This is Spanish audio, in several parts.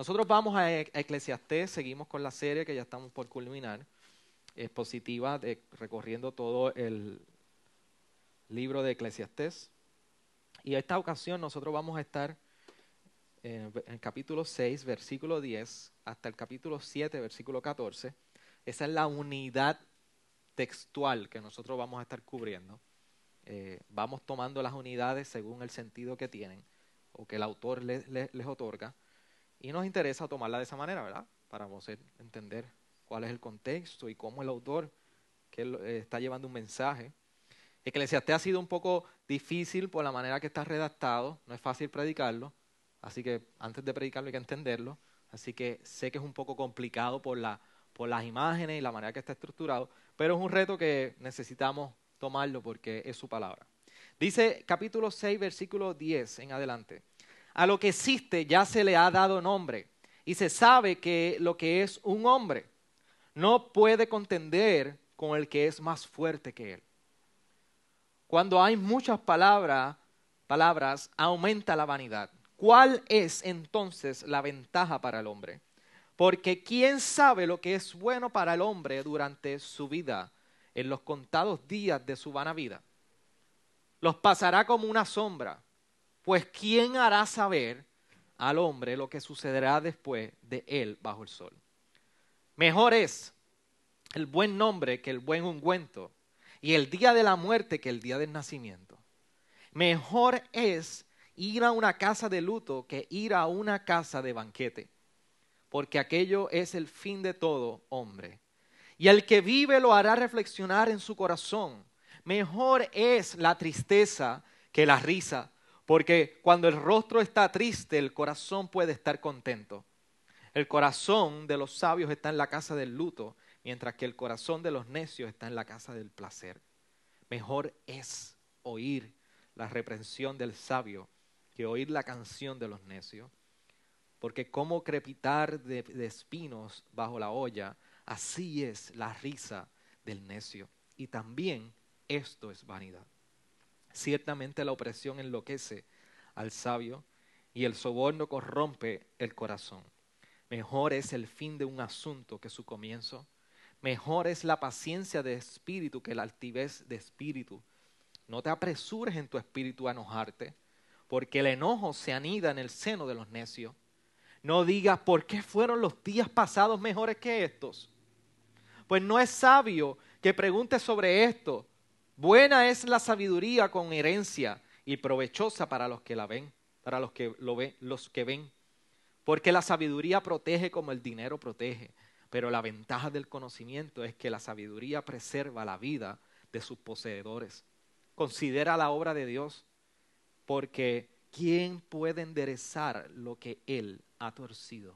Nosotros vamos a, E- Eclesiastés, seguimos con la serie que ya estamos por culminar, expositiva, de, recorriendo todo el libro de Eclesiastés. Y esta ocasión nosotros vamos a estar en el capítulo 6, versículo 10, hasta el capítulo 7, versículo 14. Esa es la unidad textual que nosotros vamos a estar cubriendo. Eh, vamos tomando las unidades según el sentido que tienen o que el autor les otorga. Y nos interesa tomarla de esa manera, ¿verdad? Para poder entender cuál es el contexto y cómo el autor que eh, está llevando un mensaje. Eclesiastés ha sido un poco difícil por la manera que está redactado, no es fácil predicarlo, así que antes de predicarlo hay que entenderlo, así que sé que es un poco complicado por, la, por las imágenes y la manera que está estructurado, pero es un reto que necesitamos tomarlo porque es su palabra. Dice capítulo 6, versículo 10 en adelante. A lo que existe ya se le ha dado nombre y se sabe que lo que es un hombre no puede contender con el que es más fuerte que él. Cuando hay muchas palabras, palabras aumenta la vanidad. ¿Cuál es entonces la ventaja para el hombre? Porque ¿quién sabe lo que es bueno para el hombre durante su vida, en los contados días de su vana vida? Los pasará como una sombra, pues ¿quién hará saber al hombre lo que sucederá después de él bajo el sol? Mejor es el buen nombre que el buen ungüento, y el día de la muerte que el día del nacimiento. Mejor es ir a una casa de luto que ir a una casa de banquete, porque aquello es el fin de todo hombre. Y el que vive lo hará reflexionar en su corazón. Mejor es la tristeza que la risa, porque cuando el rostro está triste, el corazón puede estar contento. El corazón de los sabios está en la casa del luto, mientras que el corazón de los necios está en la casa del placer. Mejor es oír la reprensión del sabio que oír la canción de los necios, porque como crepitar de, de espinos bajo la olla, así es la risa del necio. Y también esto es vanidad. Ciertamente la opresión enloquece al sabio y el soborno corrompe el corazón. Mejor es el fin de un asunto que su comienzo. Mejor es la paciencia de espíritu que la altivez de espíritu. No te apresures en tu espíritu a enojarte, porque el enojo se anida en el seno de los necios. No digas, ¿por qué fueron los días pasados mejores que estos? Pues no es sabio que pregunte sobre esto. Buena es la sabiduría con herencia y provechosa para los que la ven, para los que lo ven, los que ven. Porque la sabiduría protege como el dinero protege, pero la ventaja del conocimiento es que la sabiduría preserva la vida de sus poseedores. Considera la obra de Dios, porque ¿quién puede enderezar lo que Él ha torcido?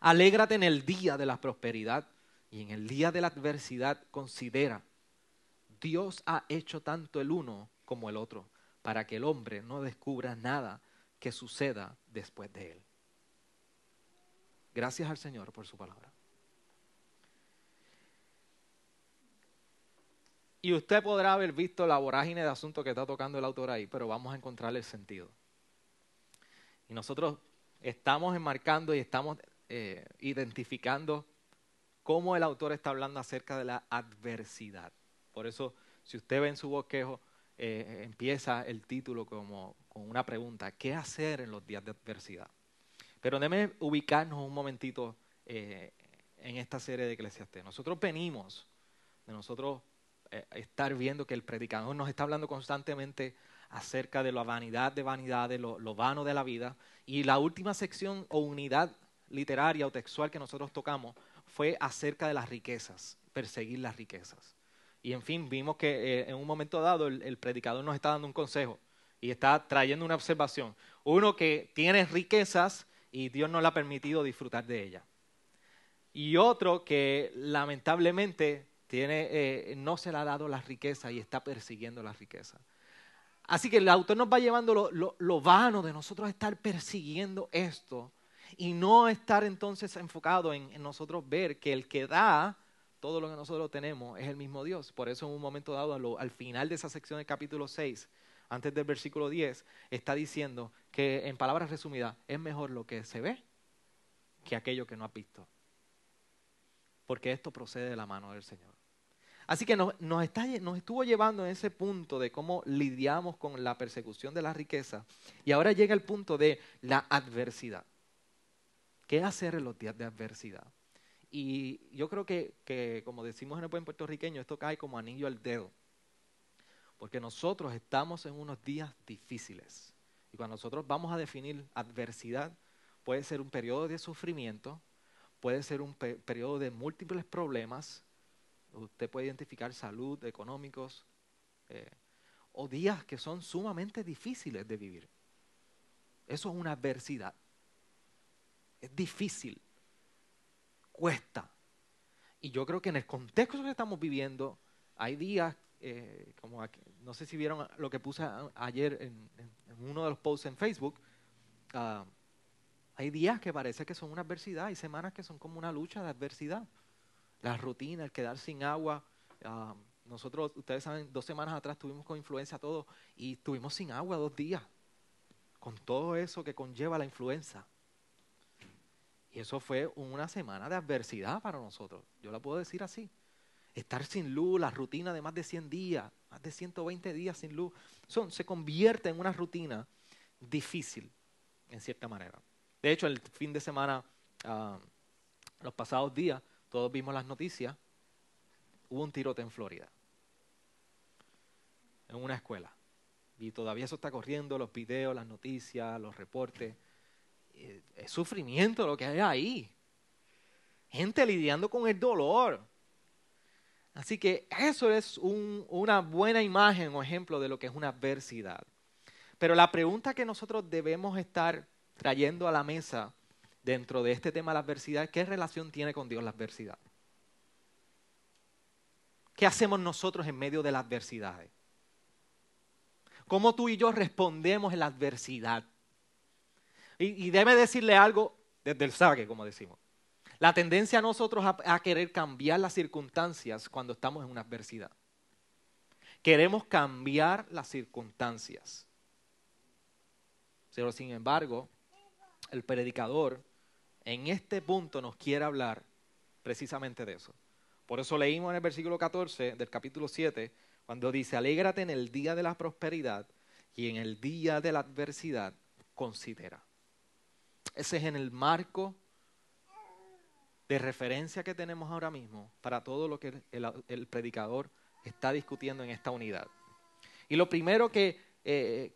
Alégrate en el día de la prosperidad y en el día de la adversidad considera, Dios ha hecho tanto el uno como el otro, para que el hombre no descubra nada que suceda después de él. Gracias al Señor por su palabra. Y usted podrá haber visto la vorágine de asuntos que está tocando el autor ahí, pero vamos a encontrarle el sentido. Y nosotros estamos enmarcando y estamos eh, identificando cómo el autor está hablando acerca de la adversidad. Por eso, si usted ve en su bosquejo, eh, empieza el título como con una pregunta, ¿qué hacer en los días de adversidad? Pero déjeme ubicarnos un momentito eh, en esta serie de Eclesiastés. Nosotros venimos de nosotros eh, estar viendo que el predicador nos está hablando constantemente acerca de la vanidad de vanidades, lo, lo vano de la vida. Y la última sección o unidad literaria o textual que nosotros tocamos fue acerca de las riquezas, perseguir las riquezas. Y en fin, vimos que eh, en un momento dado el, predicador nos está dando un consejo y está trayendo una observación. Uno que tiene riquezas y Dios no le ha permitido disfrutar de ellas. Y otro que lamentablemente tiene, eh, no se le ha dado la riqueza y está persiguiendo la riqueza. Así que el autor nos va llevando lo, vano de nosotros estar persiguiendo esto y no estar entonces enfocado en, en, nosotros ver que el que da todo lo que nosotros tenemos es el mismo Dios. Por eso en un momento dado, al, al final de esa sección del capítulo 6, antes del versículo 10, está diciendo que en palabras resumidas, es mejor lo que se ve que aquello que no has visto. Porque esto procede de la mano del Señor. Así que nos, está, nos, estuvo llevando en ese punto de cómo lidiamos con la persecución de la riqueza. Y ahora llega el punto de la adversidad. ¿Qué hacer en los días de adversidad? Y yo creo que, que, como decimos en el buen puertorriqueño, esto cae como anillo al dedo. Porque nosotros estamos en unos días difíciles. Y cuando nosotros vamos a definir adversidad, puede ser un periodo de sufrimiento, puede ser un periodo de múltiples problemas, usted puede identificar salud, económicos, eh, o días que son sumamente difíciles de vivir. Eso es una adversidad. Es difícil, cuesta. Y yo creo que en el contexto que estamos viviendo, hay días, eh, como no sé si vieron lo que puse ayer en, uno de los posts en Facebook, ah, hay días que parece que son una adversidad, hay semanas que son como una lucha de adversidad. La rutina, el quedar sin agua. Ah, nosotros, ustedes saben, dos semanas atrás tuvimos con influenza todo y estuvimos sin agua dos días, con todo eso que conlleva la influenza. Y eso fue una semana de adversidad para nosotros, yo la puedo decir así. Estar sin luz, la rutina de más de 100 días, más de 120 días sin luz, son, se convierte en una rutina difícil, en cierta manera. De hecho, el fin de semana, ah, los pasados días, todos vimos las noticias, hubo un tirote en Florida, en una escuela. Y todavía eso está corriendo, los videos, las noticias, los reportes. Es sufrimiento lo que hay ahí. Gente lidiando con el dolor. Así que eso es una buena imagen o ejemplo de lo que es una adversidad. Pero la pregunta que nosotros debemos estar trayendo a la mesa dentro de este tema de la adversidad, ¿qué relación tiene con Dios la adversidad? ¿Qué hacemos nosotros en medio de la adversidad? ¿Cómo tú y yo respondemos en la adversidad? Y, debe decirle algo desde el saque, como decimos. La tendencia a nosotros a, a querer cambiar las circunstancias cuando estamos en una adversidad. Queremos cambiar las circunstancias. Pero sin embargo, el predicador en este punto nos quiere hablar precisamente de eso. Por eso leímos en el versículo 14 del capítulo 7, cuando dice, alégrate en el día de la prosperidad y en el día de la adversidad, considera. Ese es en el marco de referencia que tenemos ahora mismo para todo lo que el, predicador está discutiendo en esta unidad. Y lo primero que, eh,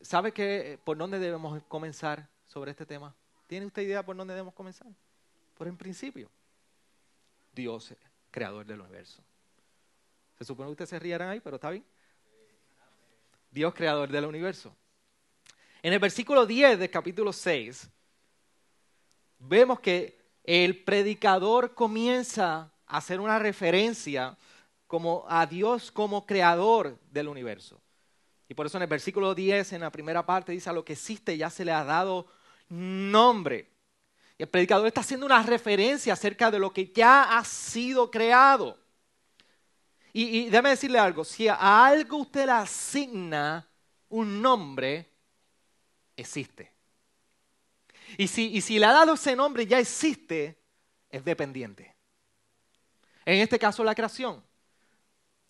¿sabe que por dónde debemos comenzar sobre este tema? ¿Tiene usted idea por dónde debemos comenzar? Por en principio, Dios, creador del universo. Se supone que ustedes se rieran ahí, pero está bien. Dios, creador del universo. En el versículo 10 del capítulo 6, vemos que el predicador comienza a hacer una referencia como a Dios como creador del universo. Y por eso en el versículo 10, en la primera parte, dice a lo que existe ya se le ha dado nombre. El predicador está haciendo una referencia acerca de lo que ya ha sido creado. Y, y decirle algo, si a algo usted le asigna un nombre, existe. Y si, y si le ha dado ese nombre, ya existe, es dependiente. En este caso, la creación.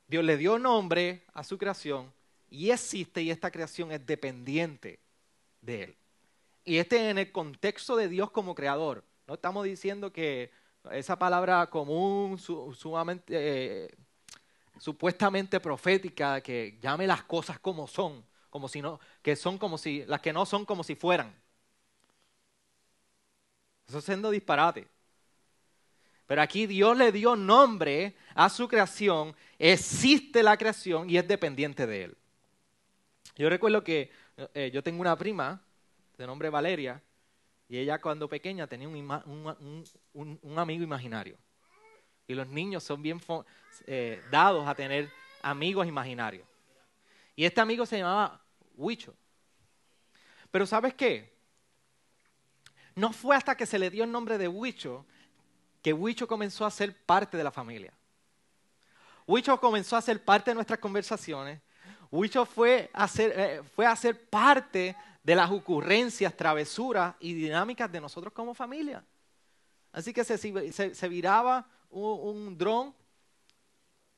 Dios le dio nombre a su creación y existe y esta creación es dependiente de él. Y este en el contexto de Dios como creador. No estamos diciendo que esa palabra común, sumamente, eh, supuestamente profética, que llame las cosas como son, como si no, que son como si, las que no son como si fueran. Eso es siendo disparate. Pero aquí Dios le dio nombre a su creación, existe la creación y es dependiente de él. Yo recuerdo que eh, yo tengo una prima de nombre Valeria, y ella cuando pequeña tenía un, amigo imaginario. Y los niños son bien eh, dados a tener amigos imaginarios. Y este amigo se llamaba Huicho. Pero ¿sabes qué? No fue hasta que se le dio el nombre de Huicho que Huicho comenzó a ser parte de la familia. Huicho comenzó a ser parte de nuestras conversaciones. Huicho fue a ser, eh, parte de las ocurrencias, travesuras y dinámicas de nosotros como familia. Así que se, viraba un, dron.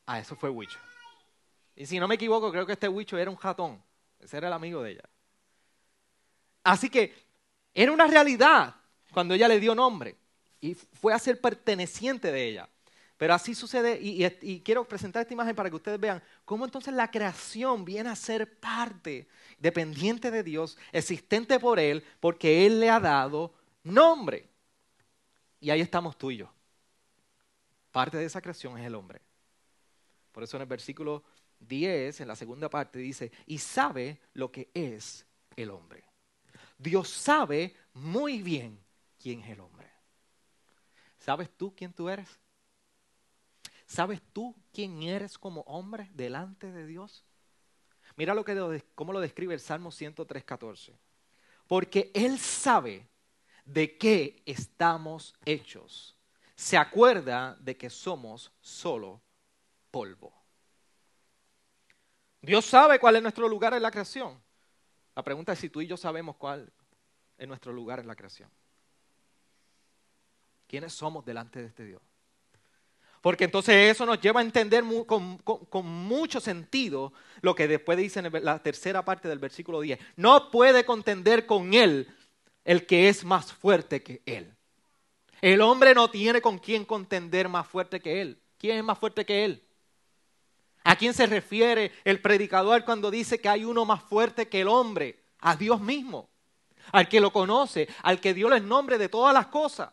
Ah, eso fue Wicho. Y si no me equivoco, creo que este Wicho era un jatón. Ese era el amigo de ella. Así que era una realidad cuando ella le dio nombre y fue a ser perteneciente de ella. Pero así sucede, y, quiero presentar esta imagen para que ustedes vean cómo entonces la creación viene a ser parte, dependiente de Dios, existente por Él, porque Él le ha dado nombre. Y ahí estamos tú y yo. Parte de esa creación es el hombre. Por eso en el versículo 10, en la segunda parte, dice, y sabe lo que es el hombre. Dios sabe muy bien quién es el hombre. ¿Sabes tú quién tú eres? ¿Sabes tú quién eres como hombre delante de Dios? Mira lo que, cómo lo describe el Salmo 103.14. Porque Él sabe de qué estamos hechos. Se acuerda de que somos solo polvo. Dios sabe cuál es nuestro lugar en la creación. La pregunta es si tú y yo sabemos cuál es nuestro lugar en la creación. ¿Quiénes somos delante de este Dios? Porque entonces eso nos lleva a entender con, mucho sentido lo que después dice en la tercera parte del versículo 10. No puede contender con él el que es más fuerte que él. El hombre no tiene con quién contender más fuerte que él. ¿Quién es más fuerte que él? ¿A quién se refiere el predicador cuando dice que hay uno más fuerte que el hombre? A Dios mismo, al que lo conoce, al que dio el nombre de todas las cosas.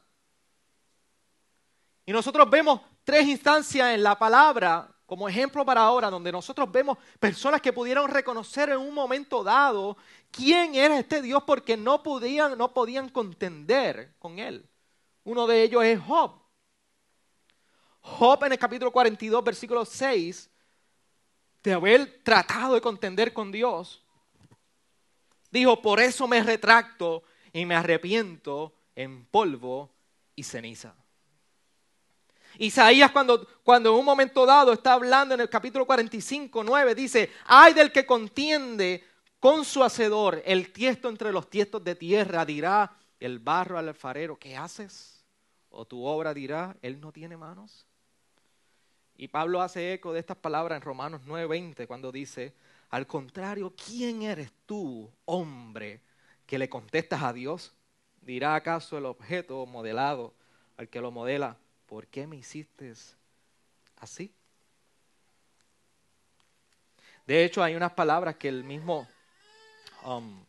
Y nosotros vemos tres instancias en la palabra como ejemplo para ahora, donde nosotros vemos personas que pudieron reconocer en un momento dado quién era este Dios porque no podían, no podían contender con él. Uno de ellos es Job. Job en el capítulo 42, versículo 6, de haber tratado de contender con Dios, dijo, por eso me retracto y me arrepiento en polvo y ceniza. Isaías cuando, cuando en un momento dado está hablando en el capítulo 45, 9, dice, ay del que contiende con su hacedor, el tiesto entre los tiestos de tierra, dirá el barro al alfarero, ¿qué haces? O tu obra dirá, él no tiene manos. Y Pablo hace eco de estas palabras en Romanos 9:20 cuando dice, al contrario, ¿quién eres tú, hombre, que le contestas a Dios? ¿Dirá acaso el objeto modelado al que lo modela, ¿por qué me hiciste así? De hecho, hay unas palabras que el mismo um,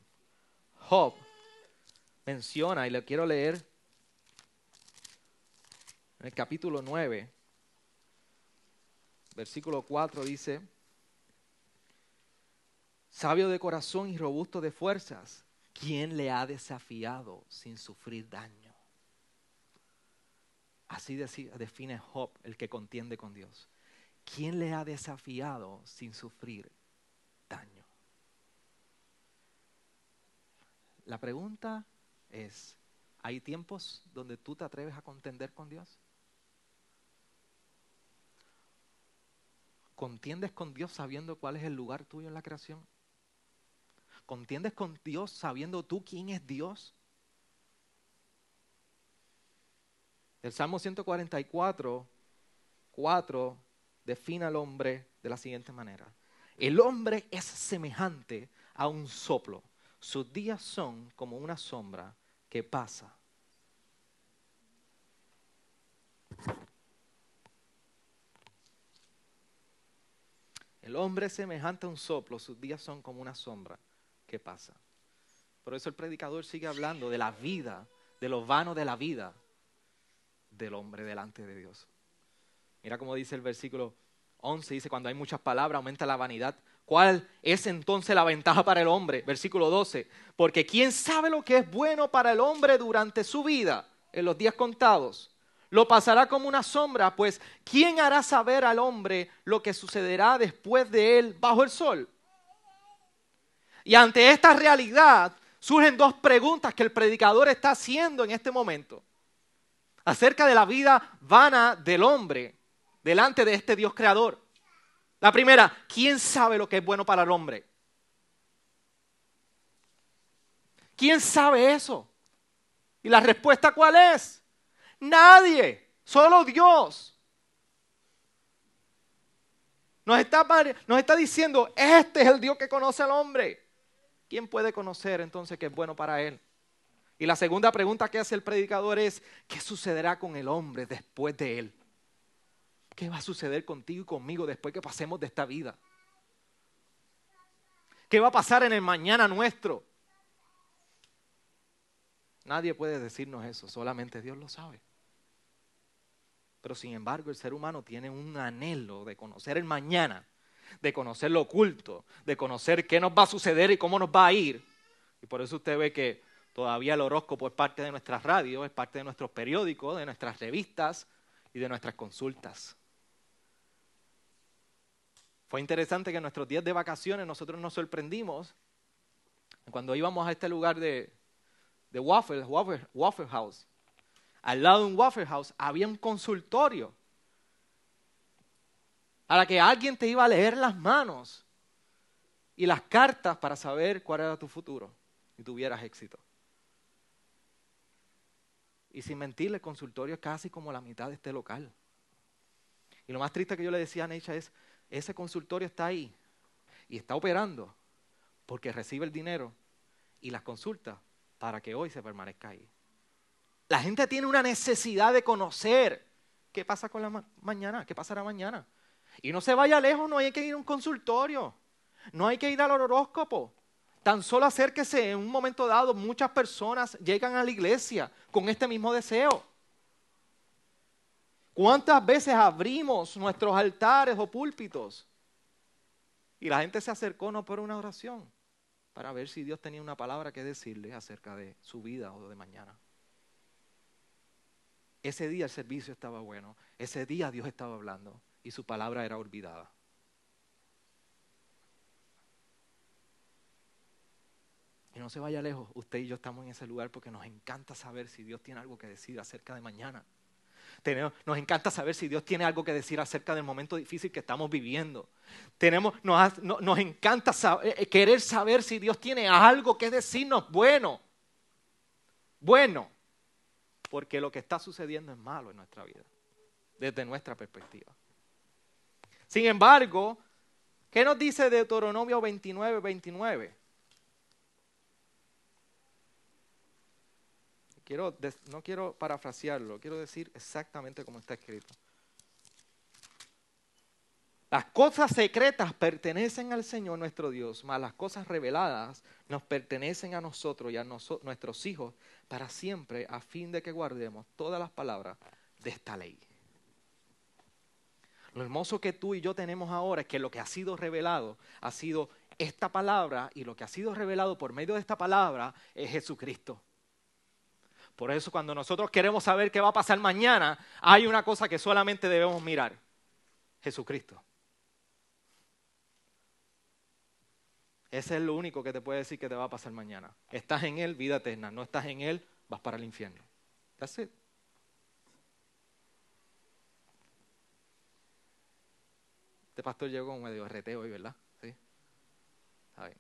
Job menciona y le quiero leer en el capítulo 9, versículo 4 dice, sabio de corazón y robusto de fuerzas, ¿quién le ha desafiado sin sufrir daño? Así define Job, el que contiende con Dios. ¿Quién le ha desafiado sin sufrir daño? La pregunta es, ¿hay tiempos donde tú te atreves a contender con Dios? ¿Contiendes con Dios sabiendo cuál es el lugar tuyo en la creación? ¿Contiendes con Dios sabiendo tú quién es Dios? El Salmo 144, 4 define al hombre de la siguiente manera. El hombre es semejante a un soplo. Sus días son como una sombra que pasa. El hombre es semejante a un soplo, sus días son como una sombra que pasa. Por eso el predicador sigue hablando de la vida, de lo vano de la vida, del hombre delante de Dios. Mira cómo dice el versículo 11, dice, cuando hay muchas palabras aumenta la vanidad. ¿Cuál es entonces la ventaja para el hombre? Versículo 12, porque ¿quién sabe lo que es bueno para el hombre durante su vida, en los días contados? Lo pasará como una sombra, pues ¿quién hará saber al hombre lo que sucederá después de él bajo el sol? Y ante esta realidad surgen dos preguntas que el predicador está haciendo en este momento acerca de la vida vana del hombre delante de este Dios creador. La primera, ¿quién sabe lo que es bueno para el hombre? ¿Quién sabe eso? ¿Y la respuesta cuál es? Nadie, solo Dios. Nos está, diciendo, este es el Dios que conoce al hombre. ¿Quién puede conocer entonces que es bueno para él? Y la segunda pregunta que hace el predicador es, ¿qué sucederá con el hombre después de él? ¿Qué va a suceder contigo y conmigo después que pasemos de esta vida? ¿Qué va a pasar en el mañana nuestro? Nadie puede decirnos eso, solamente Dios lo sabe. Pero sin embargo el ser humano tiene un anhelo de conocer el mañana, de conocer lo oculto, de conocer qué nos va a suceder y cómo nos va a ir. Y por eso usted ve que todavía el horóscopo es parte de nuestras radios, es parte de nuestros periódicos, de nuestras revistas y de nuestras consultas. Fue interesante que en nuestros días de vacaciones nosotros nos sorprendimos cuando íbamos a este lugar de, Waffle, House. Al lado de un Waffle House había un consultorio a la que alguien te iba a leer las manos y las cartas para saber cuál era tu futuro y tuvieras éxito. Y sin mentirle, el consultorio es casi como la mitad de este local. Y lo más triste que yo le decía a Neisha es, ese consultorio está ahí y está operando porque recibe el dinero y las consultas para que hoy se permanezca ahí. La gente tiene una necesidad de conocer qué pasa con la mañana, qué pasará mañana. Y no se vaya lejos, no hay que ir a un consultorio, no hay que ir al horóscopo. Tan solo acérquese en un momento dado, muchas personas llegan a la iglesia con este mismo deseo. ¿Cuántas veces abrimos nuestros altares o púlpitos? Y la gente se acercó no por una oración, para ver si Dios tenía una palabra que decirle acerca de su vida o de mañana. Ese día el servicio estaba bueno, ese día Dios estaba hablando y su palabra era olvidada. Y no se vaya lejos, usted y yo estamos en ese lugar porque nos encanta saber si Dios tiene algo que decir acerca de mañana nos encanta saber si Dios tiene algo que decir acerca del momento difícil que estamos viviendo. Tenemos, nos, encanta eh, eh, querer saber si Dios tiene algo que decirnos bueno. Bueno. Porque lo que está sucediendo es malo en nuestra vida, desde nuestra perspectiva. Sin embargo, ¿qué nos dice Deuteronomio 29, 29? no quiero parafrasearlo, quiero decir exactamente como está escrito. Las cosas secretas pertenecen al Señor nuestro Dios, mas las cosas reveladas nos pertenecen a nosotros y a nuestros hijos para siempre, a fin de que guardemos todas las palabras de esta ley. Lo hermoso que tú y yo tenemos ahora es que lo que ha sido revelado ha sido esta palabra y lo que ha sido revelado por medio de esta palabra es Jesucristo. Por eso cuando nosotros queremos saber qué va a pasar mañana, hay una cosa que solamente debemos mirar. Jesucristo. Ese es lo único que te puede decir que te va a pasar mañana. Estás en Él, vida eterna. No estás en Él, vas para el infierno. That's it. Este pastor llegó con medio reteo hoy, ¿verdad? Sí. Está bien.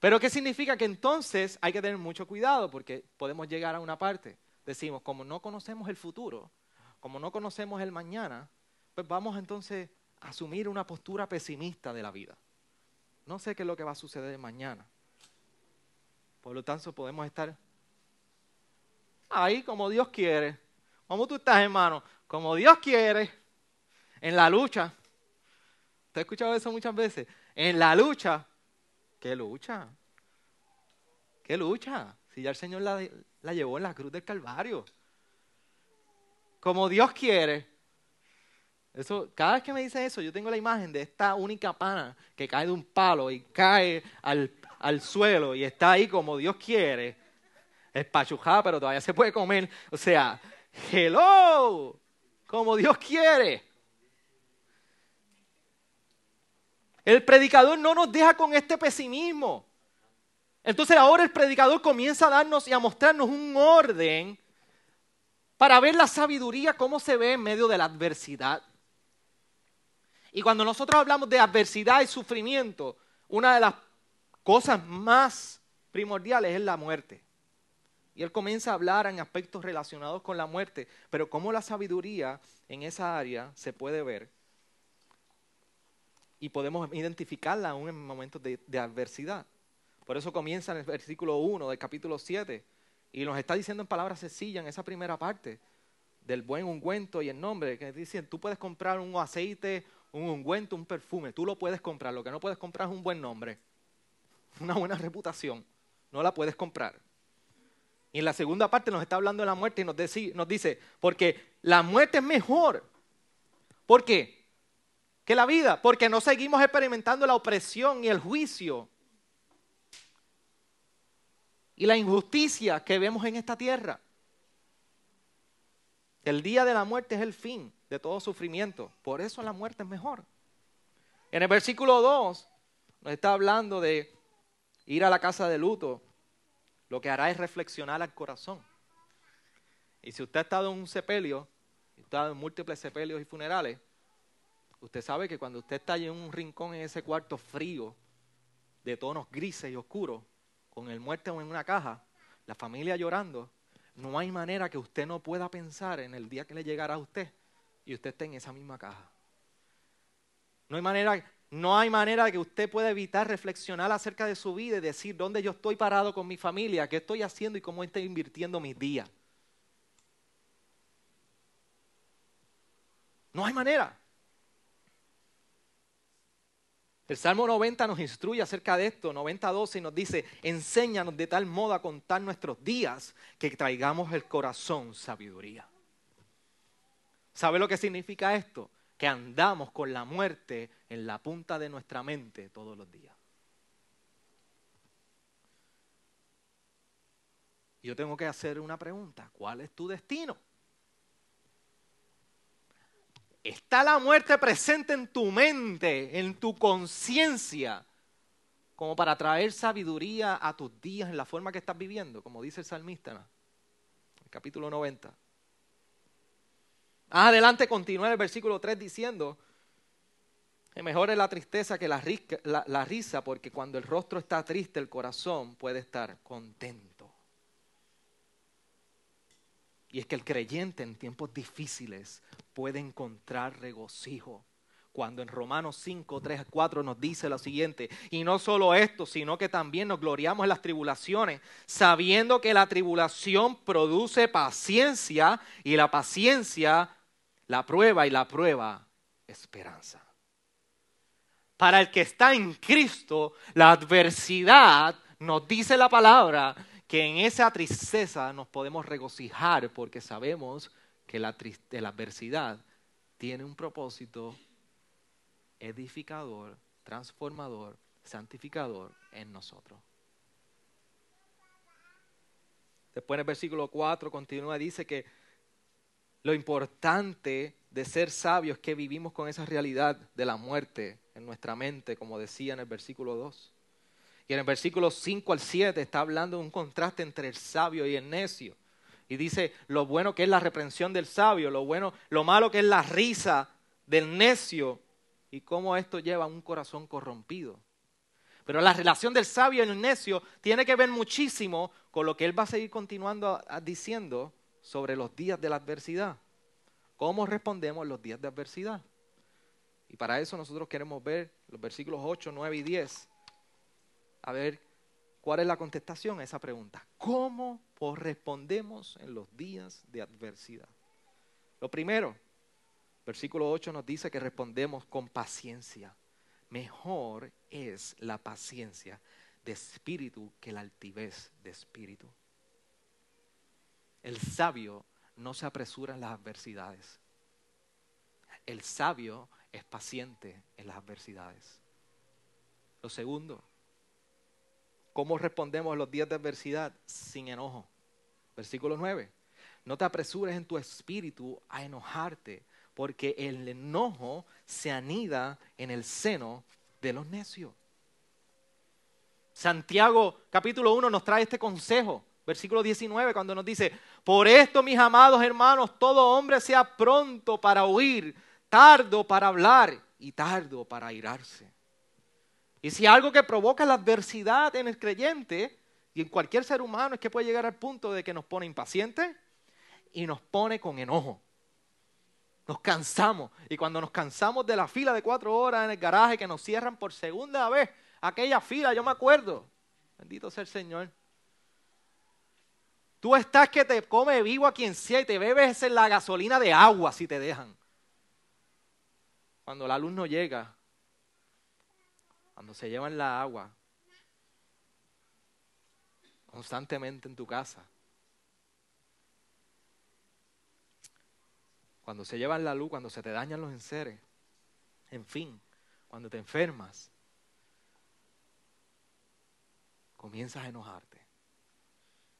Pero ¿qué significa? Que entonces hay que tener mucho cuidado porque podemos llegar a una parte. Decimos, como no conocemos el futuro, como no conocemos el mañana, pues vamos entonces asumir una postura pesimista de la vida. No sé qué es lo que va a suceder mañana. Por lo tanto, podemos estar ahí como Dios quiere. ¿Cómo tú estás, hermano? Como Dios quiere. En la lucha. ¿Te has escuchado eso muchas veces? En la lucha ¿Qué lucha? ¿Qué lucha? Si ya el Señor la, la llevó en la cruz del Calvario. Como Dios quiere. Eso, cada vez que me dice eso, yo tengo la imagen de esta única pana que cae de un palo y cae al, al suelo y está ahí como Dios quiere. Espachujada, pero todavía se puede comer. O sea, hello, como Dios quiere. El predicador no nos deja con este pesimismo. Entonces ahora el predicador comienza a darnos y a mostrarnos un orden para ver la sabiduría, cómo se ve en medio de la adversidad. Y cuando nosotros hablamos de adversidad y sufrimiento, una de las cosas más primordiales es la muerte. Y él comienza a hablar en aspectos relacionados con la muerte, pero cómo la sabiduría en esa área se puede ver y podemos identificarla aún en momentos de, de adversidad. Por eso comienza en el versículo 1 del capítulo 7 y nos está diciendo en palabras sencillas en esa primera parte del buen ungüento y el nombre, que dicen, tú puedes comprar un aceite, un ungüento, un perfume, tú lo puedes comprar, lo que no puedes comprar es un buen nombre, una buena reputación, no la puedes comprar. Y en la segunda parte nos está hablando de la muerte y nos, nos dice, porque la muerte es mejor. ¿Por qué? Que la vida, porque no seguimos experimentando la opresión y el juicio y la injusticia que vemos en esta tierra. El día de la muerte es el fin de todo sufrimiento. Por eso la muerte es mejor. En el versículo 2 nos está hablando de ir a la casa de luto. Lo que hará es reflexionar al corazón. Y si usted ha estado en un sepelio, estado en múltiples sepelios y funerales, usted sabe que cuando usted está en un rincón en ese cuarto frío, de tonos grises y oscuros, con el muerto en una caja, la familia llorando, no hay manera que usted no pueda pensar en el día que le llegará a usted y usted esté en esa misma caja. No hay manera, no hay manera que usted pueda evitar reflexionar acerca de su vida y decir dónde yo estoy parado con mi familia, qué estoy haciendo y cómo estoy invirtiendo mis días. No hay manera. El Salmo 90 nos instruye acerca de esto, 90.12, y nos dice, enséñanos de tal modo a contar nuestros días que traigamos el corazón sabiduría. ¿Sabe lo que significa esto? Que andamos con la muerte en la punta de nuestra mente todos los días. Yo tengo que hacer una pregunta, ¿cuál es tu destino? está la muerte presente en tu mente, en tu conciencia, como para traer sabiduría a tus días en la forma que estás viviendo, como dice el salmista, en el capítulo 90. Más adelante continúa el versículo 3 diciendo, mejor es la tristeza que la, risa, porque cuando el rostro está triste, el corazón puede estar contento. Y es que el creyente en tiempos difíciles puede encontrar regocijo. Cuando en Romanos 5, 3, 4 nos dice lo siguiente, y no solo esto, sino que también nos gloriamos en las tribulaciones, sabiendo que la tribulación produce paciencia y la paciencia, la prueba y la prueba, esperanza. Para el que está en Cristo, la adversidad, nos dice la palabra, que en esa tristeza nos podemos regocijar porque sabemos que la, adversidad tiene un propósito edificador, transformador, santificador en nosotros. Después en el versículo 4 continúa, dice que lo importante de ser sabios es que vivimos con esa realidad de la muerte en nuestra mente, como decía en el versículo 2. Y en el versículo 5 al 7 está hablando de un contraste entre el sabio y el necio. Y dice lo bueno que es la reprensión del sabio, lo bueno, lo malo que es la risa del necio y cómo esto lleva a un corazón corrompido. Pero la relación del sabio y el necio tiene que ver muchísimo con lo que él va a seguir continuando diciendo sobre los días de la adversidad. ¿Cómo respondemos los días de adversidad? Y para eso nosotros queremos ver los versículos 8, 9 y 10 a ver cuál es la contestación a esa pregunta. ¿Cómo respondemos en los días de adversidad? Lo primero, versículo 8 nos dice que respondemos con paciencia. Mejor es la paciencia de espíritu que la altivez de espíritu. El sabio no se apresura en las adversidades. El sabio es paciente en las adversidades. Lo segundo, ¿Cómo respondemos a los días de adversidad? Sin enojo. Versículo 9. No te apresures en tu espíritu a enojarte, porque el enojo se anida en el seno de los necios. Santiago capítulo 1 nos trae este consejo, versículo 19, cuando nos dice, por esto mis amados hermanos, todo hombre sea pronto para oír, tardo para hablar y tardo para airarse. Y si algo que provoca la adversidad en el creyente y en cualquier ser humano es que puede llegar al punto de que nos pone impacientes y nos pone con enojo. Nos cansamos. Y cuando nos cansamos de la fila de cuatro horas en el garaje que nos cierran por segunda vez, aquella fila, yo me acuerdo. Bendito sea el Señor. Tú estás que te come vivo a quien sea y te bebes en la gasolina de agua si te dejan. Cuando la luz no llega, cuando se llevan la agua constantemente en tu casa, cuando se llevan la luz, cuando se te dañan los enseres, en fin, cuando te enfermas, comienzas a enojarte.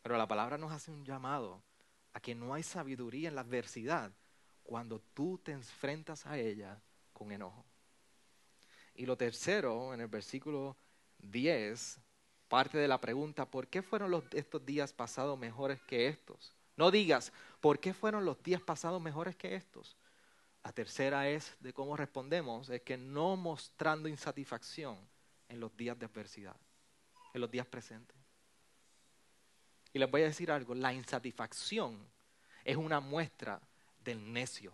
Pero la palabra nos hace un llamado a que no hay sabiduría en la adversidad cuando tú te enfrentas a ella con enojo. Y lo tercero, en el versículo 10, parte de la pregunta, ¿por qué fueron estos días pasados mejores que estos? No digas, ¿por qué fueron los días pasados mejores que estos? La tercera es de cómo respondemos, es que no mostrando insatisfacción en los días de adversidad, en los días presentes. Y les voy a decir algo, la insatisfacción es una muestra del necio.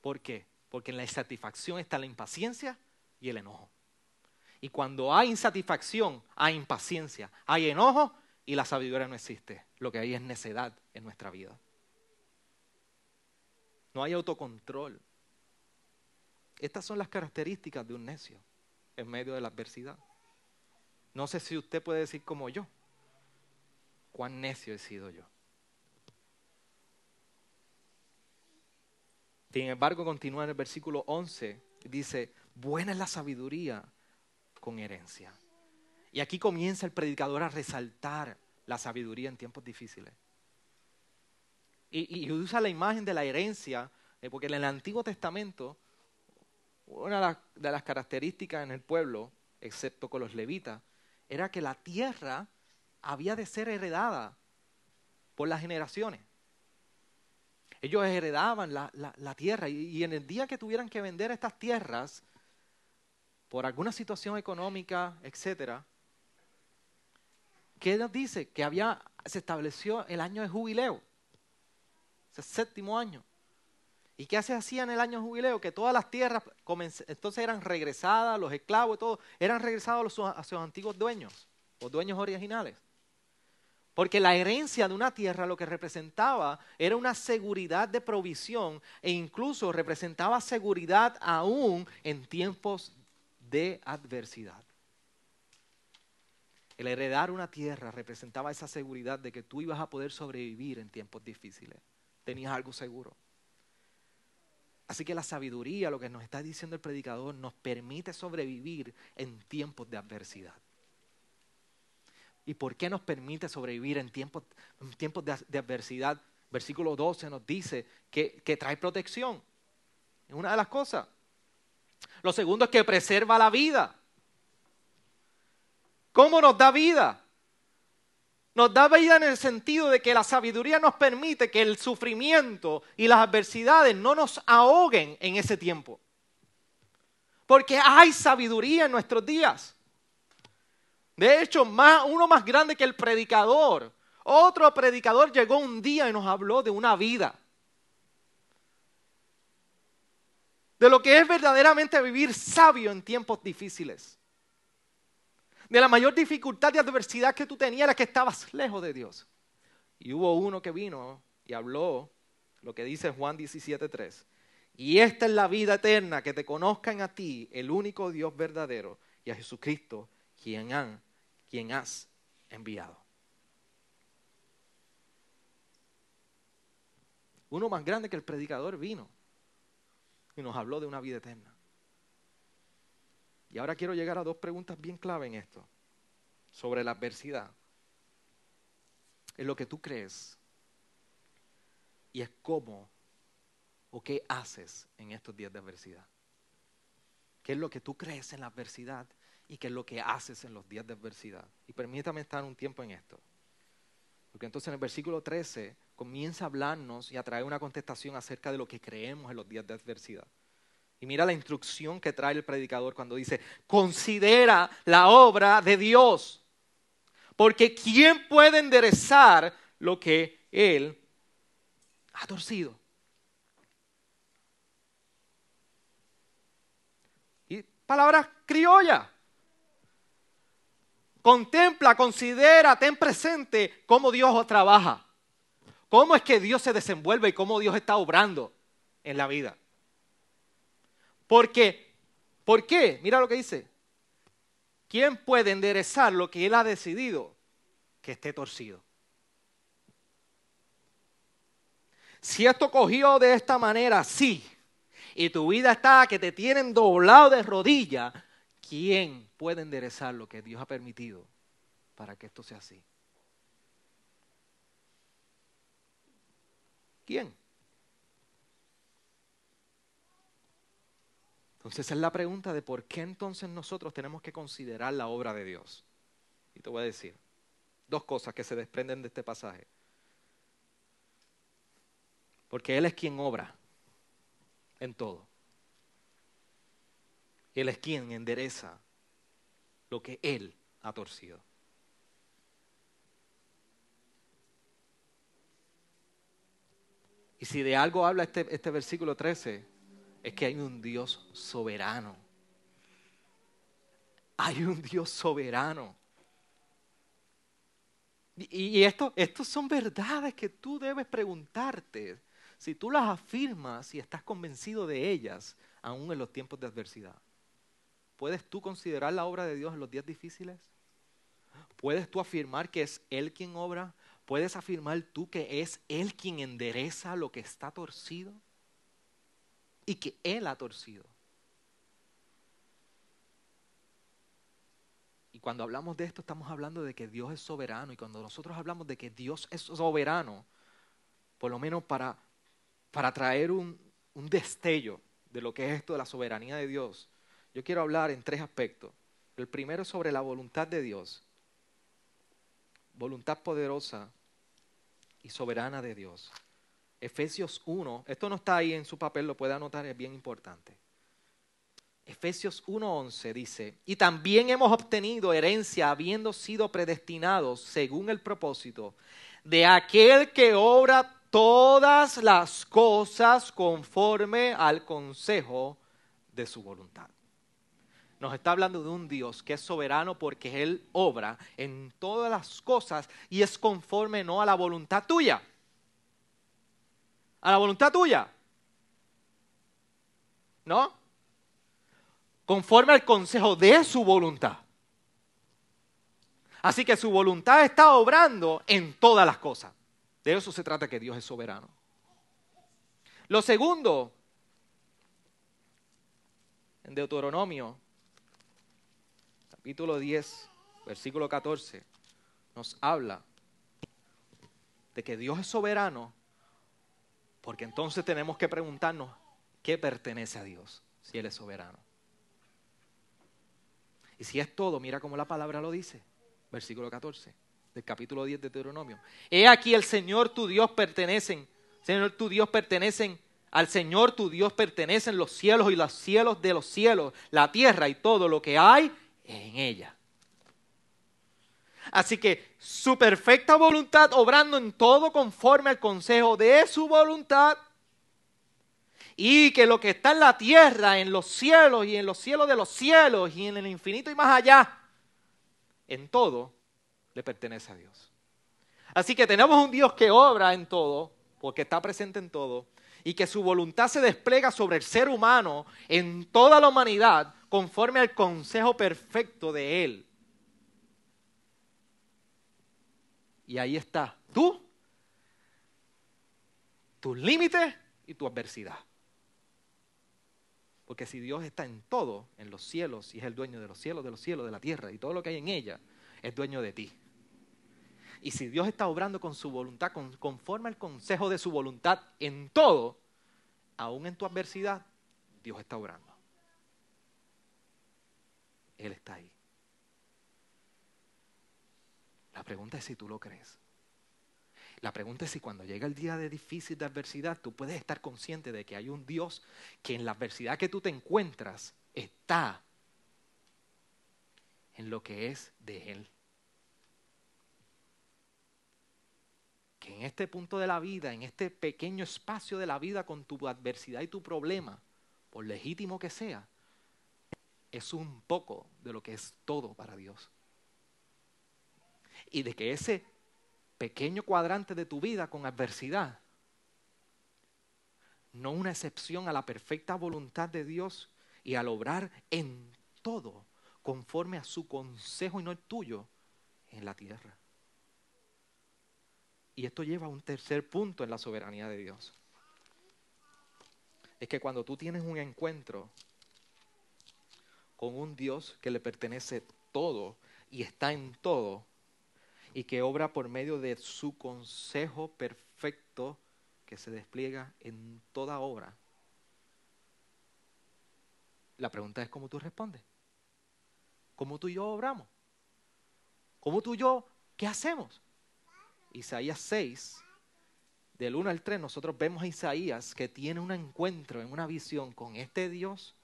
¿Por qué? Porque en la insatisfacción está la impaciencia y el enojo. Y cuando hay insatisfacción, hay impaciencia, hay enojo y la sabiduría no existe. Lo que hay es necedad en nuestra vida. No hay autocontrol. Estas son las características de un necio en medio de la adversidad. No sé si usted puede decir como yo, cuán necio he sido yo. Sin embargo, continúa en el versículo 11, dice, buena es la sabiduría con herencia. Y aquí comienza el predicador a resaltar la sabiduría en tiempos difíciles. Y, usa la imagen de la herencia, eh, porque en el Antiguo Testamento, una de las características en el pueblo, excepto con los levitas, era que la tierra había de ser heredada por las generaciones. Ellos heredaban la, tierra y, en el día que tuvieran que vender estas tierras, por alguna situación económica, etcétera, ¿qué nos dice? Que había, se estableció el año de jubileo, ese séptimo año. ¿Y qué se hacía en el año de jubileo? Que todas las tierras entonces eran regresadas, los esclavos y todo, eran regresados a, a sus antiguos dueños, los dueños originales. Porque la herencia de una tierra lo que representaba era una seguridad de provisión e incluso representaba seguridad aún en tiempos de adversidad. El heredar una tierra representaba esa seguridad de que tú ibas a poder sobrevivir en tiempos difíciles. Tenías algo seguro. Así que la sabiduría, lo que nos está diciendo el predicador, nos permite sobrevivir en tiempos de adversidad. ¿Y por qué nos permite sobrevivir en tiempos, de, adversidad? Versículo 12 nos dice que, que trae protección. Es una de las cosas. Lo segundo es que preserva la vida. ¿Cómo nos da vida? Nos da vida en el sentido de que la sabiduría nos permite que el sufrimiento y las adversidades no nos ahoguen en ese tiempo. Porque hay sabiduría en nuestros días. De hecho, uno más grande que el predicador. Otro predicador llegó un día y nos habló de una vida. De lo que es verdaderamente vivir sabio en tiempos difíciles. De la mayor dificultad y adversidad que tú tenías era que estabas lejos de Dios. Y hubo uno que vino y habló lo que dice Juan 17.3. Y esta es la vida eterna, que te conozcan a ti, el único Dios verdadero, y a Jesucristo, quien han quien has enviado. Uno más grande que el predicador vino y nos habló de una vida eterna. Y ahora quiero llegar a dos preguntas bien clave en esto, sobre la adversidad. Es lo que tú crees y es cómo o qué haces en estos días de adversidad. ¿Qué es lo que tú crees en la adversidad y qué es lo que haces en los días de adversidad. Y permítame estar un tiempo en esto. Porque entonces en el versículo 13 comienza a hablarnos y a traer una contestación acerca de lo que creemos en los días de adversidad. Y mira la instrucción que trae el predicador cuando dice, considera la obra de Dios. Porque ¿quién puede enderezar lo que Él ha torcido? Y palabras criolla. Contempla, considera, ten presente cómo Dios trabaja. Cómo es que Dios se desenvuelve y cómo Dios está obrando en la vida. Porque, ¿por qué? Mira lo que dice. ¿Quién puede enderezar lo que Él ha decidido que esté torcido? Si esto cogió de esta manera, sí, y tu vida está que te tienen doblado de rodilla, ¿quién puede enderezar lo que Dios ha permitido para que esto sea así? ¿Quién? Entonces es la pregunta de por qué entonces nosotros tenemos que considerar la obra de Dios. Y te voy a decir dos cosas que se desprenden de este pasaje. Porque Él es quien obra en todo. Él es quien endereza lo que Él ha torcido. Y si de algo habla este, este versículo 13, es que hay un Dios soberano. Hay un Dios soberano. Y, esto, estos son verdades que tú debes preguntarte. Si tú las afirmas y estás convencido de ellas, aún en los tiempos de adversidad. ¿Puedes tú considerar la obra de Dios en los días difíciles? ¿Puedes tú afirmar que es Él quien obra? ¿Puedes afirmar tú que es Él quien endereza lo que está torcido? y que Él ha torcido. Y cuando hablamos de esto estamos hablando de que Dios es soberano y cuando nosotros hablamos de que Dios es soberano, por lo menos para, para traer un, un destello de lo que es esto de la soberanía de Dios, yo quiero hablar en tres aspectos. El primero es sobre la voluntad de Dios, voluntad poderosa y soberana de Dios. Efesios 1, esto no está ahí en su papel, lo puede anotar, es bien importante. Efesios 1:11 dice, y también hemos obtenido herencia habiendo sido predestinados según el propósito de aquel que obra todas las cosas conforme al consejo de su voluntad. Nos está hablando de un Dios que es soberano porque Él obra en todas las cosas y es conforme no a la voluntad tuya a la voluntad tuya. ¿No? Conforme al consejo de su voluntad. Así que su voluntad está obrando en todas las cosas. De eso se trata que Dios es soberano. Lo segundo, en Deuteronomio, capítulo 10, versículo 14, nos habla de que Dios es soberano porque entonces tenemos que preguntarnos, ¿qué pertenece a Dios si Él es soberano? Y si es todo, mira cómo la palabra lo dice. Versículo 14 del capítulo 10 de Deuteronomio. He aquí el Señor tu Dios pertenecen, Señor tu Dios pertenecen, al Señor tu Dios pertenecen los cielos y los cielos de los cielos, la tierra y todo lo que hay en ella. Así que su perfecta voluntad obrando en todo conforme al consejo de su voluntad y que lo que está en la tierra, en los cielos y en los cielos de los cielos y en el infinito y más allá, en todo le pertenece a Dios. Así que tenemos un Dios que obra en todo, porque está presente en todo, y que su voluntad se despliega sobre el ser humano en toda la humanidad conforme al consejo perfecto de Él. Y ahí está tú, tu límite y tu adversidad. Porque si Dios está en todo, en los cielos, y es el dueño de los cielos, de los cielos, de la tierra y todo lo que hay en ella, es dueño de ti. Y si Dios está obrando con su voluntad, conforme al consejo de su voluntad en todo, aún en tu adversidad, Dios está obrando. Él está ahí. La pregunta es si tú lo crees. La pregunta es si cuando llega el día de difícil de adversidad, tú puedes estar consciente de que hay un Dios que en la adversidad que tú te encuentras está en lo que es de Él. En este punto de la vida, en este pequeño espacio de la vida con tu adversidad y tu problema, por legítimo que sea, es un poco de lo que es todo para Dios. Y de que ese pequeño cuadrante de tu vida con adversidad, no una excepción a la perfecta voluntad de Dios y al obrar en todo conforme a su consejo y no el tuyo en la tierra. Y esto lleva a un tercer punto en la soberanía de Dios. Es que cuando tú tienes un encuentro con un Dios que le pertenece todo y está en todo, y que obra por medio de su consejo perfecto que se despliega en toda obra. La pregunta es cómo tú respondes. ¿Cómo tú y yo obramos? ¿Cómo tú y yo qué hacemos? Isaías 6, del 1 al 3, nosotros vemos a Isaías que tiene un encuentro en una visión con este Dios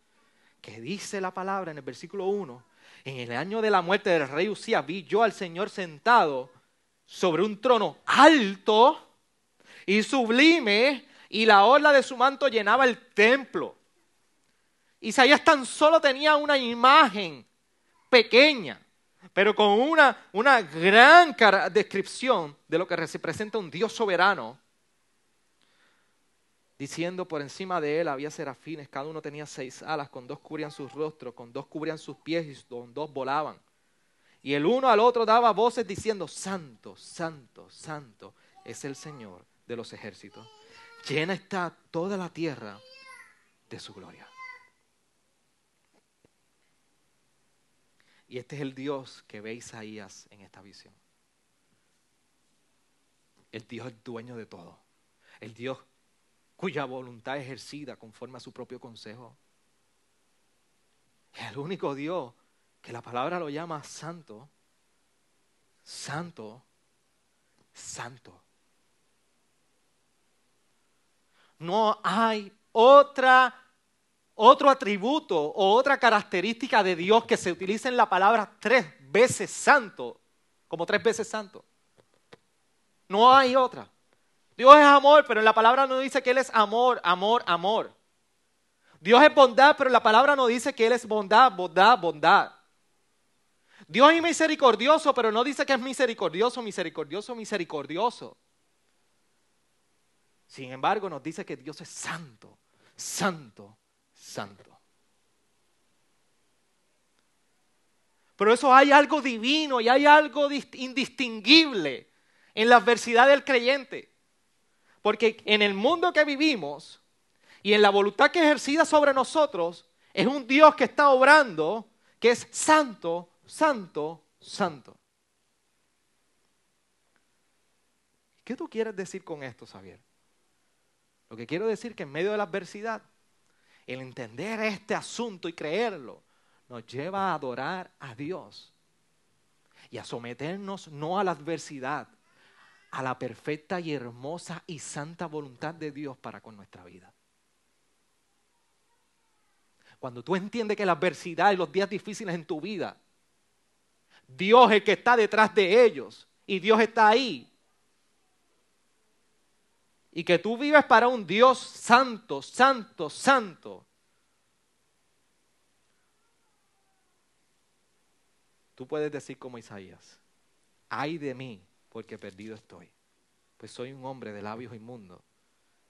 que dice la palabra en el versículo 1 en el año de la muerte del rey Usías vi yo al Señor sentado sobre un trono alto y sublime y la orla de su manto llenaba el templo. Isaías tan solo tenía una imagen pequeña, pero con una, una gran descripción de lo que representa un Dios soberano diciendo por encima de él había serafines, cada uno tenía seis alas, con dos cubrían sus rostros, con dos cubrían sus pies y con dos volaban. Y el uno al otro daba voces diciendo, Santo, Santo, Santo es el Señor de los ejércitos. Llena está toda la tierra de su gloria. Y este es el Dios que ve Isaías en esta visión. El Dios dueño de todo. El Dios cuya voluntad ejercida conforme a su propio consejo. El único Dios que la palabra lo llama santo, santo, santo. No hay otra otro atributo o otra característica de Dios que se utilice en la palabra tres veces santo, como tres veces santo. No hay otra. Dios es amor, pero en la palabra no dice que Él es amor, amor, amor. Dios es bondad, pero la palabra no dice que Él es bondad, bondad, bondad. Dios es misericordioso, pero no dice que es misericordioso, misericordioso, misericordioso. Sin embargo, nos dice que Dios es santo, santo, santo. Pero eso hay algo divino y hay algo indistinguible en la adversidad del creyente. Porque en el mundo que vivimos y en la voluntad que ejercida sobre nosotros, es un Dios que está obrando, que es santo, santo, santo. ¿Qué tú quieres decir con esto, Xavier? Lo que quiero decir es que en medio de la adversidad, el entender este asunto y creerlo, nos lleva a adorar a Dios y a someternos no a la adversidad, a la perfecta y hermosa y santa voluntad de Dios para con nuestra vida. Cuando tú entiendes que la adversidad y los días difíciles en tu vida, Dios es el que está detrás de ellos y Dios está ahí. Y que tú vives para un Dios santo, santo, santo. Tú puedes decir como Isaías, ay de mí porque perdido estoy. Pues soy un hombre de labios inmundos.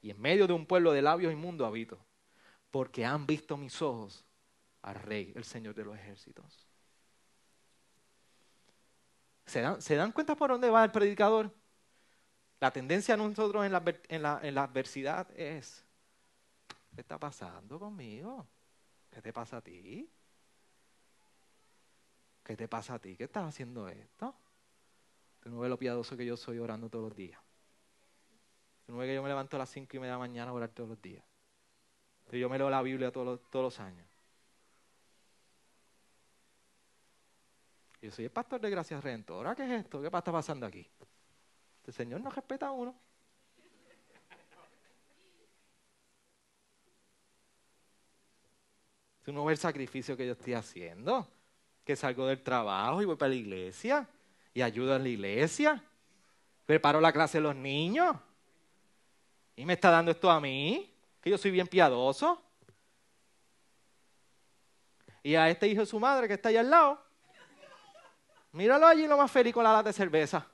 Y en medio de un pueblo de labios inmundos habito. Porque han visto mis ojos al Rey, el Señor de los ejércitos. ¿Se dan, ¿Se dan, cuenta por dónde va el predicador? La tendencia de nosotros en la, adversidad es, ¿qué está pasando conmigo? ¿Qué te pasa a ti? ¿Qué te pasa a ti? ¿Qué estás haciendo esto? Tú no ves lo piadoso que yo soy orando todos los días. Tú no ves que yo me levanto a las cinco y media de la mañana a orar todos los días. yo me leo la Biblia todos los, todos los años. Yo soy el pastor de Gracias Redentora. ¿Qué es esto? ¿Qué está pasando aquí? El Señor no respeta a uno. Tú no ves el sacrificio que yo estoy haciendo. Que salgo del trabajo y voy para la iglesia y ayudo en la iglesia. Preparo la clase de los niños. Y me está dando esto a mí, que yo soy bien piadoso. Y a este hijo de su madre que está allá al lado, míralo allí lo más feliz con la lata de cerveza.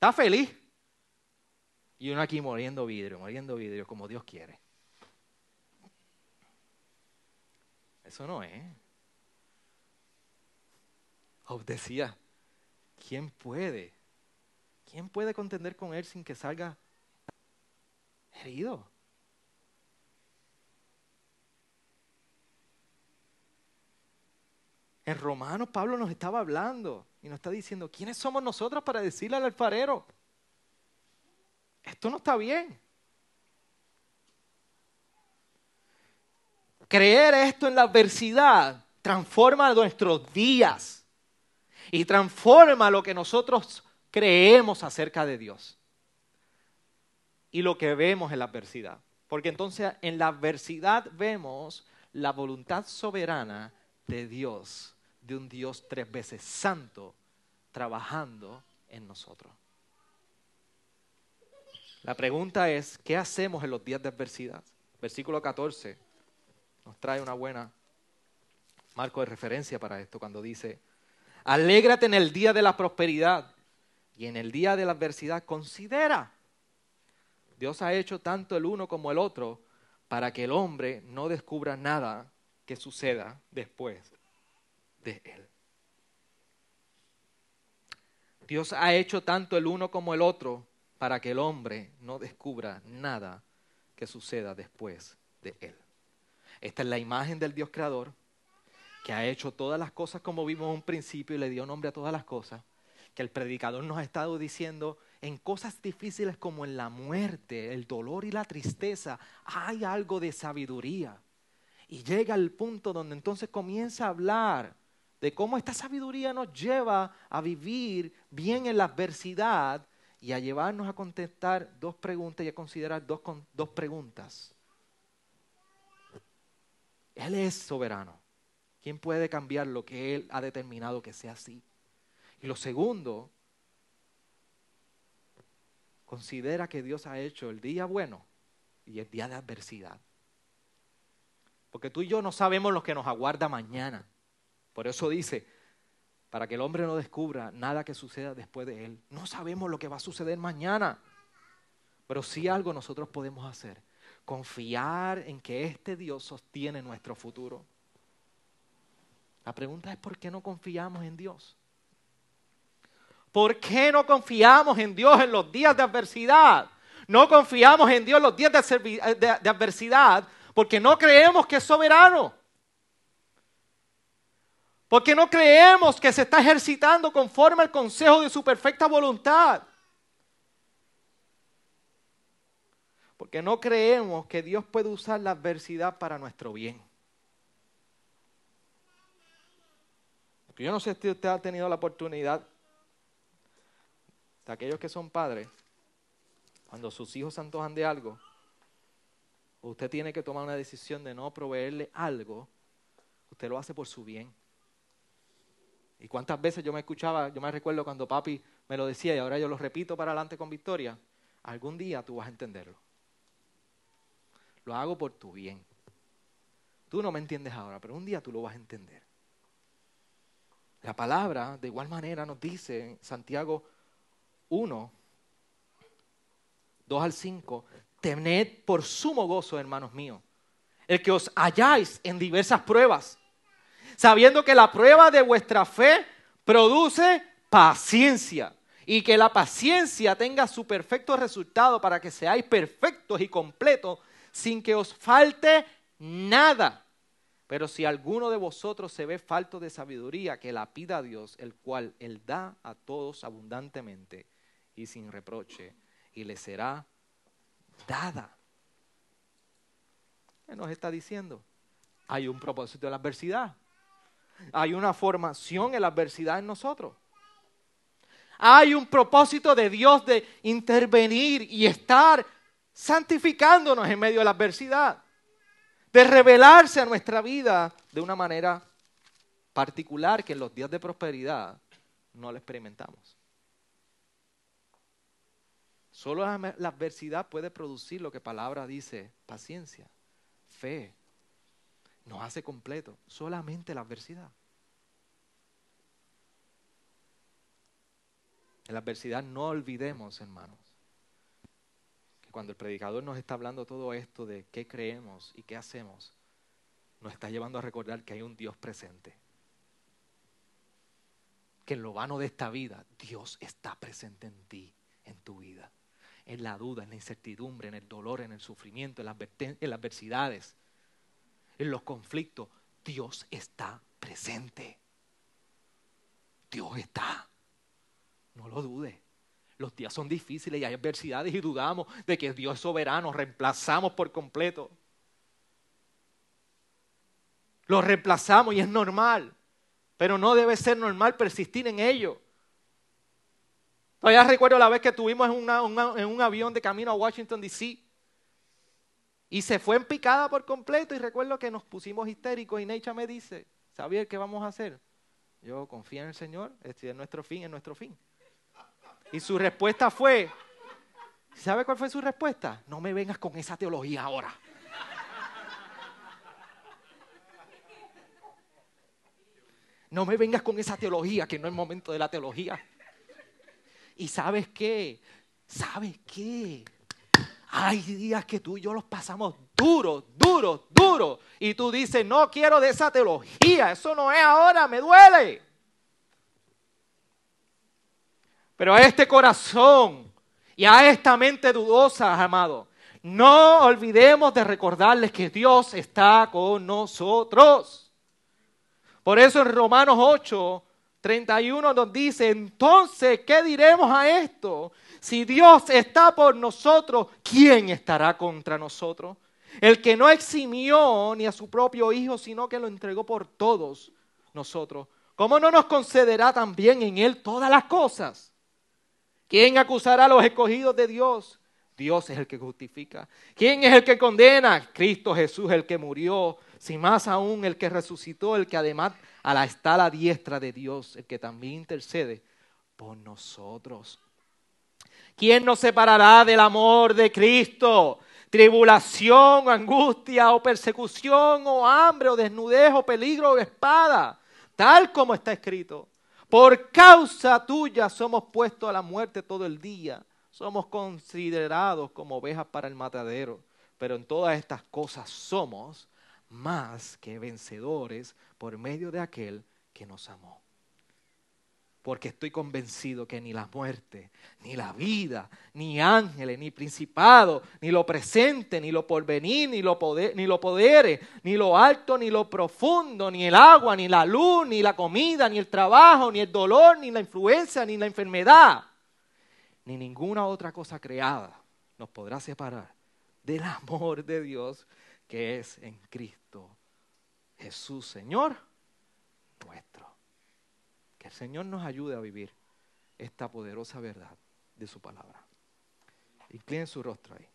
Está feliz. Y uno aquí muriendo vidrio, muriendo vidrio, como Dios quiere. Eso no es. Job decía, ¿quién puede? ¿Quién puede contender con él sin que salga herido? En Romanos Pablo nos estaba hablando y nos está diciendo, ¿quiénes somos nosotros para decirle al alfarero? Esto no está bien. Creer esto en la adversidad transforma nuestros días y transforma lo que nosotros creemos acerca de Dios y lo que vemos en la adversidad. Porque entonces en la adversidad vemos la voluntad soberana de Dios de un Dios tres veces santo trabajando en nosotros. La pregunta es, ¿qué hacemos en los días de adversidad? Versículo 14 nos trae una buena marco de referencia para esto cuando dice, alégrate en el día de la prosperidad y en el día de la adversidad considera. Dios ha hecho tanto el uno como el otro para que el hombre no descubra nada que suceda después de él. Dios ha hecho tanto el uno como el otro para que el hombre no descubra nada que suceda después de él. Esta es la imagen del Dios creador que ha hecho todas las cosas como vimos en un principio y le dio nombre a todas las cosas, que el predicador nos ha estado diciendo en cosas difíciles como en la muerte, el dolor y la tristeza, hay algo de sabiduría. Y llega al punto donde entonces comienza a hablar de cómo esta sabiduría nos lleva a vivir bien en la adversidad y a llevarnos a contestar dos preguntas y a considerar dos, dos preguntas. Él es soberano. ¿Quién puede cambiar lo que Él ha determinado que sea así? Y lo segundo, considera que Dios ha hecho el día bueno y el día de adversidad. Porque tú y yo no sabemos lo que nos aguarda mañana. Por eso dice, para que el hombre no descubra nada que suceda después de él. No sabemos lo que va a suceder mañana, pero sí algo nosotros podemos hacer. Confiar en que este Dios sostiene nuestro futuro. La pregunta es, ¿por qué no confiamos en Dios? ¿Por qué no confiamos en Dios en los días de adversidad? No confiamos en Dios en los días de, de adversidad porque no creemos que es soberano. Porque no creemos que se está ejercitando conforme al consejo de su perfecta voluntad. Porque no creemos que Dios puede usar la adversidad para nuestro bien. Porque yo no sé si usted ha tenido la oportunidad de aquellos que son padres, cuando sus hijos se antojan de algo, usted tiene que tomar una decisión de no proveerle algo, usted lo hace por su bien. Y cuántas veces yo me escuchaba, yo me recuerdo cuando papi me lo decía y ahora yo lo repito para adelante con victoria, algún día tú vas a entenderlo. Lo hago por tu bien. Tú no me entiendes ahora, pero un día tú lo vas a entender. La palabra, de igual manera, nos dice en Santiago 1, 2 al 5, tened por sumo gozo, hermanos míos, el que os halláis en diversas pruebas sabiendo que la prueba de vuestra fe produce paciencia y que la paciencia tenga su perfecto resultado para que seáis perfectos y completos sin que os falte nada. Pero si alguno de vosotros se ve falto de sabiduría, que la pida a Dios, el cual Él da a todos abundantemente y sin reproche, y le será dada. ¿Qué nos está diciendo? Hay un propósito de la adversidad hay una formación en la adversidad en nosotros. hay un propósito de Dios de intervenir y estar santificándonos en medio de la adversidad, de revelarse a nuestra vida de una manera particular que en los días de prosperidad no lo experimentamos. Solo la, la adversidad puede producir lo que palabra dice, paciencia, fe. Nos hace completo, solamente la adversidad. En la adversidad no olvidemos, hermanos, que cuando el predicador nos está hablando todo esto de qué creemos y qué hacemos, nos está llevando a recordar que hay un Dios presente. Que en lo vano de esta vida, Dios está presente en ti, en tu vida. En la duda, en la incertidumbre, en el dolor, en el sufrimiento, en las, adversidades, en los conflictos. Dios está presente. Dios está. No lo dude. Los días son difíciles y hay adversidades y dudamos de que Dios es soberano, reemplazamos por completo. Lo reemplazamos y es normal, pero no debe ser normal persistir en ello. Todavía recuerdo la vez que estuvimos en, en un avión de camino a Washington, D.C. Y se fue en picada por completo y recuerdo que nos pusimos histéricos y Necha me dice, ¿sabía qué vamos a hacer? Yo confío en el Señor, este es nuestro fin, es nuestro fin. Y su respuesta fue, ¿sabe cuál fue su respuesta? No me vengas con esa teología ahora. No me vengas con esa teología, que no es momento de la teología. Y sabes qué, sabes qué, hay días que tú y yo los pasamos duros, duros, duros. Y tú dices, no quiero de esa teología, eso no es ahora, me duele. Pero a este corazón y a esta mente dudosa, amado, no olvidemos de recordarles que Dios está con nosotros. Por eso en Romanos 8, 31 nos dice, entonces, ¿qué diremos a esto? Si Dios está por nosotros, ¿quién estará contra nosotros? El que no eximió ni a su propio Hijo, sino que lo entregó por todos nosotros. ¿Cómo no nos concederá también en Él todas las cosas? ¿Quién acusará a los escogidos de Dios? Dios es el que justifica. ¿Quién es el que condena? Cristo Jesús, el que murió. Si más aún, el que resucitó, el que además está a la diestra de Dios, el que también intercede por nosotros. ¿Quién nos separará del amor de Cristo? Tribulación, angustia o persecución o hambre o desnudez o peligro o espada, tal como está escrito. Por causa tuya somos puestos a la muerte todo el día. Somos considerados como ovejas para el matadero. Pero en todas estas cosas somos más que vencedores por medio de aquel que nos amó porque estoy convencido que ni la muerte, ni la vida, ni ángeles, ni principado, ni lo presente, ni lo porvenir, ni lo poder, ni lo poderes, ni lo alto, ni lo profundo, ni el agua, ni la luz, ni la comida, ni el trabajo, ni el dolor, ni la influencia, ni la enfermedad, ni ninguna otra cosa creada nos podrá separar del amor de Dios que es en Cristo Jesús, Señor nuestro. El Señor nos ayude a vivir esta poderosa verdad de su palabra. Inclinen su rostro ahí.